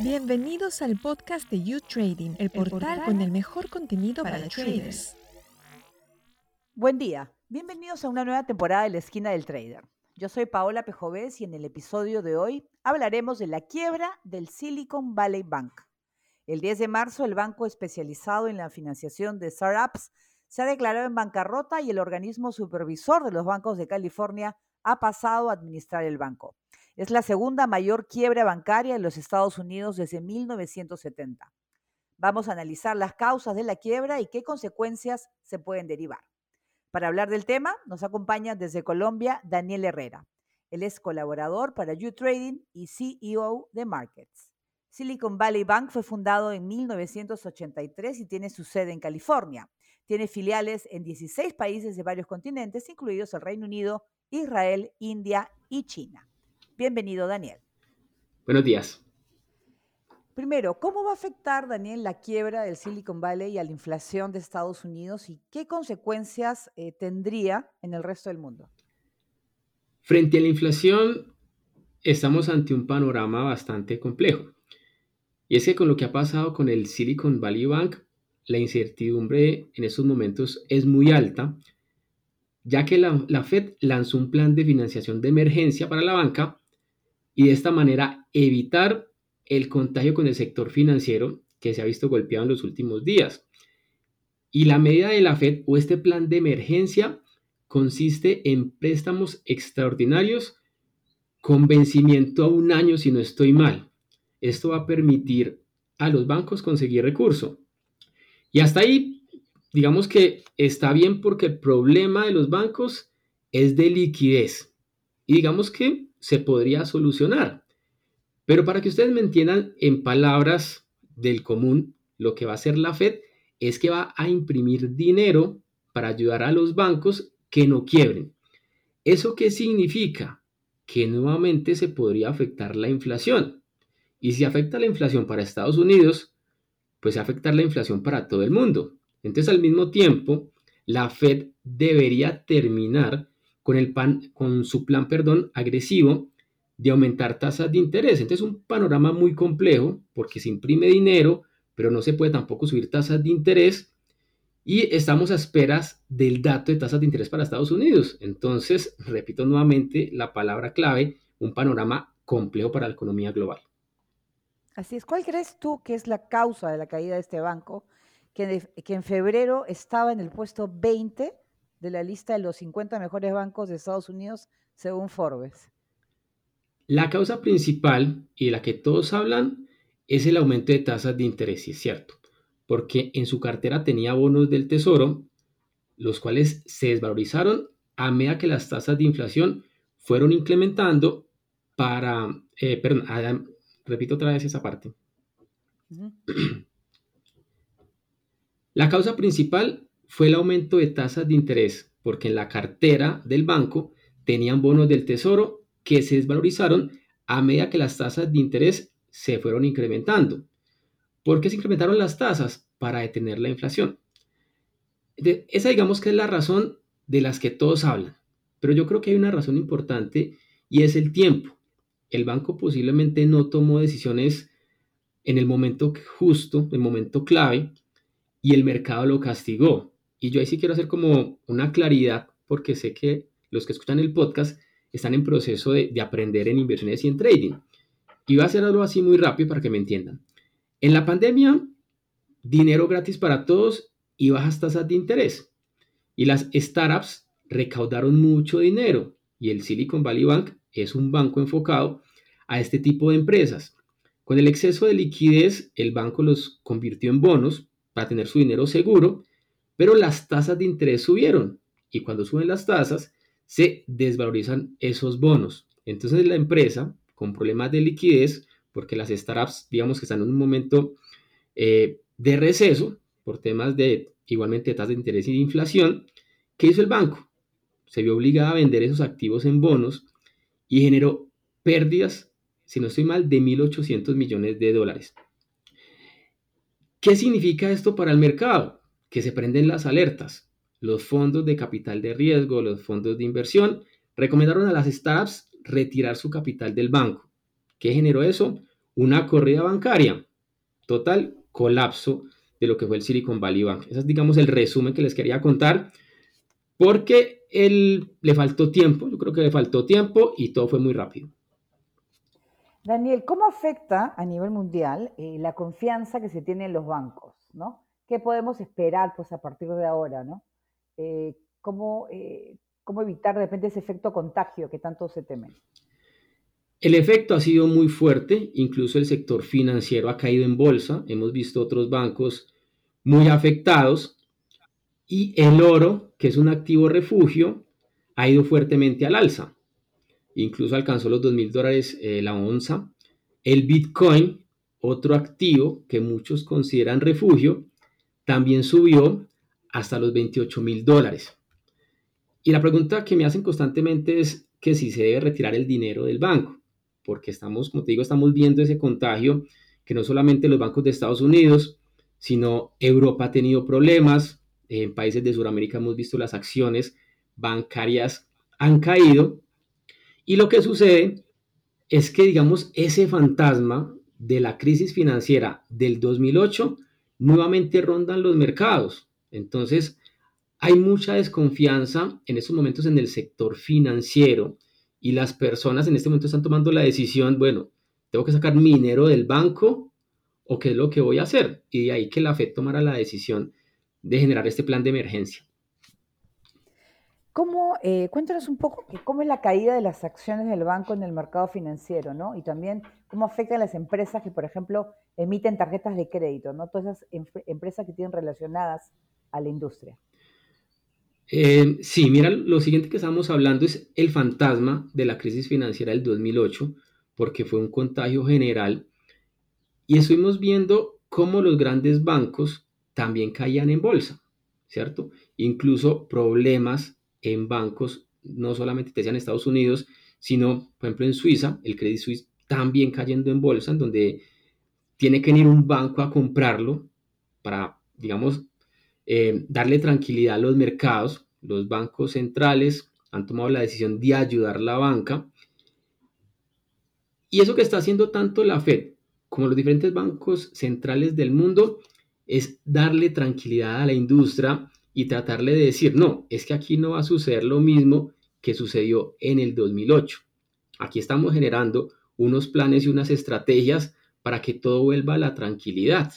Bienvenidos al podcast de You Trading, el portal con el mejor contenido para, traders. Buen día, bienvenidos a una nueva temporada de la esquina del trader. Yo soy Paola Pejovés y en el episodio de hoy hablaremos de la quiebra del Silicon Valley Bank. El 10 de marzo, el banco especializado en la financiación de startups se ha declarado en bancarrota y el organismo supervisor de los bancos de California ha pasado a administrar el banco. Es la segunda mayor quiebra bancaria en los Estados Unidos desde 1970. Vamos a analizar las causas de la quiebra y qué consecuencias se pueden derivar. Para hablar del tema, nos acompaña desde Colombia Daniel Herrera. Él es colaborador para U-Trading y CEO de Markets. Silicon Valley Bank fue fundado en 1983 y tiene su sede en California. Tiene filiales en 16 países de varios continentes, incluidos el Reino Unido, Israel, India y China. Bienvenido, Daniel. Buenos días. Primero, ¿cómo va a afectar, Daniel, la quiebra del Silicon Valley a la inflación de Estados Unidos y qué consecuencias eh, tendría en el resto del mundo? Frente a la inflación, estamos ante un panorama bastante complejo. Y es que con lo que ha pasado con el Silicon Valley Bank, la incertidumbre en estos momentos es muy alta, ya que la, la Fed lanzó un plan de financiación de emergencia para la banca y de esta manera evitar el contagio con el sector financiero que se ha visto golpeado en los últimos días. Y la medida de la Fed o este plan de emergencia consiste en préstamos extraordinarios con vencimiento a un año si no estoy mal. Esto va a permitir a los bancos conseguir recurso. Y hasta ahí, digamos que está bien porque el problema de los bancos es de liquidez. Y digamos que se podría solucionar. Pero para que ustedes me entiendan en palabras del común, lo que va a hacer la Fed es que va a imprimir dinero para ayudar a los bancos que no quiebren. ¿Eso qué significa? Que nuevamente se podría afectar la inflación. Y si afecta la inflación para Estados Unidos, pues afectar la inflación para todo el mundo. Entonces, al mismo tiempo, la Fed debería terminar con, el pan, con su plan perdón, agresivo de aumentar tasas de interés. Entonces es un panorama muy complejo porque se imprime dinero, pero no se puede tampoco subir tasas de interés y estamos a esperas del dato de tasas de interés para Estados Unidos. Entonces, repito nuevamente la palabra clave, un panorama complejo para la economía global. Así es. ¿Cuál crees tú que es la causa de la caída de este banco, que en febrero estaba en el puesto 20 de la lista de los 50 mejores bancos de Estados Unidos según Forbes? La causa principal y de la que todos hablan es el aumento de tasas de interés, y es cierto, porque en su cartera tenía bonos del tesoro, los cuales se desvalorizaron a medida que las tasas de inflación fueron incrementando para, eh, perdón, repito otra vez esa parte. La causa principal fue el aumento de tasas de interés, porque en la cartera del banco tenían bonos del tesoro que se desvalorizaron a medida que las tasas de interés se fueron incrementando. ¿Por qué se incrementaron las tasas? Para detener la inflación. esa digamos que es la razón de las que todos hablan. Pero yo creo que hay una razón importante y es el tiempo. El banco posiblemente no tomó decisiones en el momento justo, en el momento clave, y el mercado lo castigó. Y yo ahí sí quiero hacer como una claridad, porque sé que los que escuchan el podcast están en proceso de, aprender en inversiones y en trading. Y voy a hacer algo así muy rápido para que me entiendan. En la pandemia, dinero gratis para todos y bajas tasas de interés. Y las startups recaudaron mucho dinero. Y el Silicon Valley Bank es un banco enfocado a este tipo de empresas. Con el exceso de liquidez, el banco los convirtió en bonos para tener su dinero seguro pero las tasas de interés subieron y cuando suben las tasas se desvalorizan esos bonos. Entonces la empresa con problemas de liquidez, porque las startups digamos que están en un momento eh, de receso por temas de igualmente tasas de interés y de inflación, ¿qué hizo el banco? Se vio obligado a vender esos activos en bonos y generó pérdidas, si no estoy mal, de 1.800 millones de dólares. ¿Qué significa esto para el mercado? Que se prenden las alertas. Los fondos de capital de riesgo, los fondos de inversión, recomendaron a las startups retirar su capital del banco. ¿Qué generó eso? Una corrida bancaria. Total colapso de lo que fue el Silicon Valley Bank. Ese es, digamos, el resumen que les quería contar, porque él le faltó tiempo, yo creo que le faltó tiempo y todo fue muy rápido. Daniel, ¿cómo afecta a nivel mundial eh, la confianza que se tiene en los bancos? ¿no? ¿Qué podemos esperar pues, a partir de ahora? ¿no? Eh, ¿cómo, eh, ¿Cómo evitar de ese efecto contagio que tanto se teme? El efecto ha sido muy fuerte, incluso el sector financiero ha caído en bolsa, hemos visto otros bancos muy afectados y el oro, que es un activo refugio, ha ido fuertemente al alza, incluso alcanzó los 2 mil dólares eh, la onza. El Bitcoin, otro activo que muchos consideran refugio, también subió hasta los 28 mil dólares. Y la pregunta que me hacen constantemente es que si se debe retirar el dinero del banco porque estamos, como te digo, estamos viendo ese contagio que no solamente los bancos de Estados Unidos, sino Europa ha tenido problemas, en países de Sudamérica hemos visto las acciones bancarias han caído y lo que sucede es que, digamos, ese fantasma de la crisis financiera del 2008 nuevamente rondan los mercados. Entonces, hay mucha desconfianza en estos momentos en el sector financiero y las personas en este momento están tomando la decisión, bueno, tengo que sacar mi dinero del banco o qué es lo que voy a hacer. Y de ahí que la FED tomara la decisión de generar este plan de emergencia. ¿Cómo, eh, cuéntanos un poco cómo es la caída de las acciones del banco en el mercado financiero, ¿no? Y también cómo afecta a las empresas que, por ejemplo, emiten tarjetas de crédito, ¿no? Todas esas empresas que tienen relacionadas a la industria. Eh, sí, mira, lo siguiente que estamos hablando es el fantasma de la crisis financiera del 2008, porque fue un contagio general. Y estuvimos viendo cómo los grandes bancos también caían en bolsa, ¿cierto? Incluso problemas en bancos, no solamente te en Estados Unidos, sino, por ejemplo, en Suiza, el Credit Suisse también cayendo en bolsa, donde tiene que ir un banco a comprarlo para, digamos, eh, darle tranquilidad a los mercados. Los bancos centrales han tomado la decisión de ayudar a la banca. Y eso que está haciendo tanto la Fed como los diferentes bancos centrales del mundo es darle tranquilidad a la industria y tratarle de decir, no, es que aquí no va a suceder lo mismo que sucedió en el 2008. Aquí estamos generando unos planes y unas estrategias para que todo vuelva a la tranquilidad.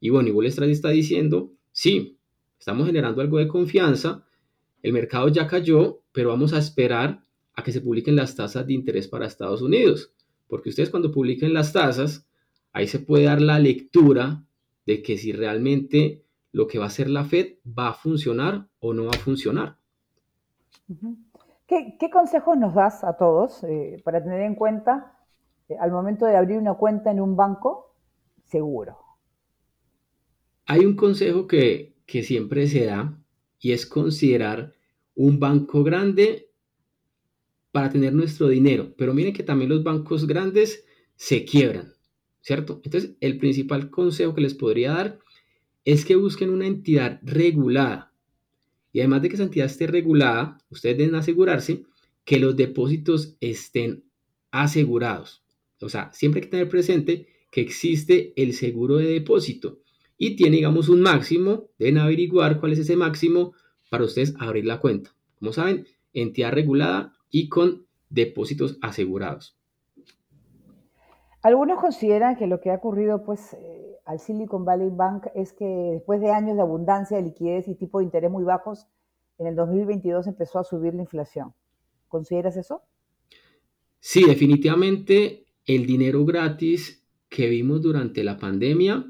Y bueno, y Wall está diciendo, sí, Estamos generando algo de confianza. El mercado ya cayó, pero vamos a esperar a que se publiquen las tasas de interés para Estados Unidos. Porque ustedes cuando publiquen las tasas, ahí se puede dar la lectura de que si realmente lo que va a hacer la Fed va a funcionar o no va a funcionar. ¿Qué, consejos nos das a todos eh, para tener en cuenta eh, al momento de abrir una cuenta en un banco seguro? Hay un consejo que, que siempre se da y es considerar un banco grande para tener nuestro dinero. Pero miren que también los bancos grandes se quiebran, ¿cierto? Entonces, el principal consejo que les podría dar es que busquen una entidad regulada. Y además de que esa entidad esté regulada, ustedes deben asegurarse que los depósitos estén asegurados. O sea, siempre hay que tener presente que existe el seguro de depósito y tiene, digamos, un máximo. Deben averiguar cuál es ese máximo para ustedes abrir la cuenta. Como saben, entidad regulada y con depósitos asegurados. Algunos consideran que lo que ha ocurrido pues, eh, al Silicon Valley Bank es que después de años de abundancia de liquidez y tipo de interés muy bajos, en el 2022 empezó a subir la inflación. ¿Consideras eso? Sí, definitivamente el dinero gratis que vimos durante la pandemia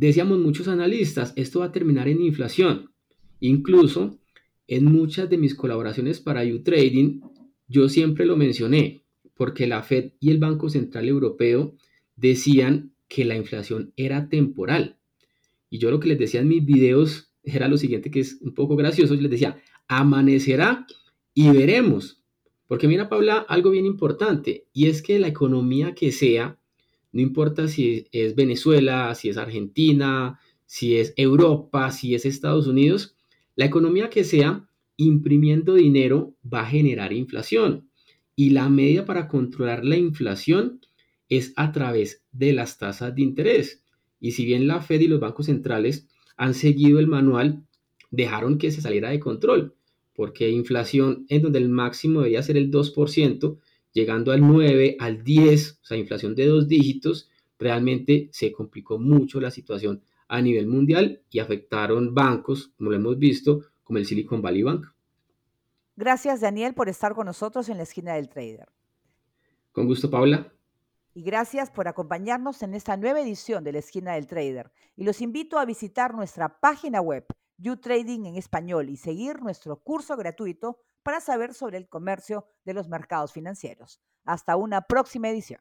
Decíamos muchos analistas, esto va a terminar en inflación. Incluso en muchas de mis colaboraciones para U-Trading, yo siempre lo mencioné, porque la Fed y el Banco Central Europeo decían que la inflación era temporal. Y yo lo que les decía en mis videos era lo siguiente, que es un poco gracioso, yo les decía, amanecerá y veremos. Porque mira, Paula, algo bien importante, y es que la economía que sea, no importa si es Venezuela, si es Argentina, si es Europa, si es Estados Unidos, la economía que sea imprimiendo dinero va a generar inflación. y la medida para controlar la inflación es a través de las tasas de interés. Y si bien la Fed y los bancos centrales han seguido el manual, dejaron que se saliera de control, porque inflación en donde el máximo debería ser el 2%, llegando al 9, al 10, o sea, inflación de dos dígitos, realmente se complicó mucho la situación a nivel mundial y afectaron bancos, como lo hemos visto, como el Silicon Valley Bank. Gracias, Daniel, por estar con nosotros en la esquina del trader. Con gusto, Paula. Y gracias por acompañarnos en esta nueva edición de la esquina del trader. Y los invito a visitar nuestra página web, YouTrading en español, y seguir nuestro curso gratuito para saber sobre el comercio de los mercados financieros. Hasta una próxima edición.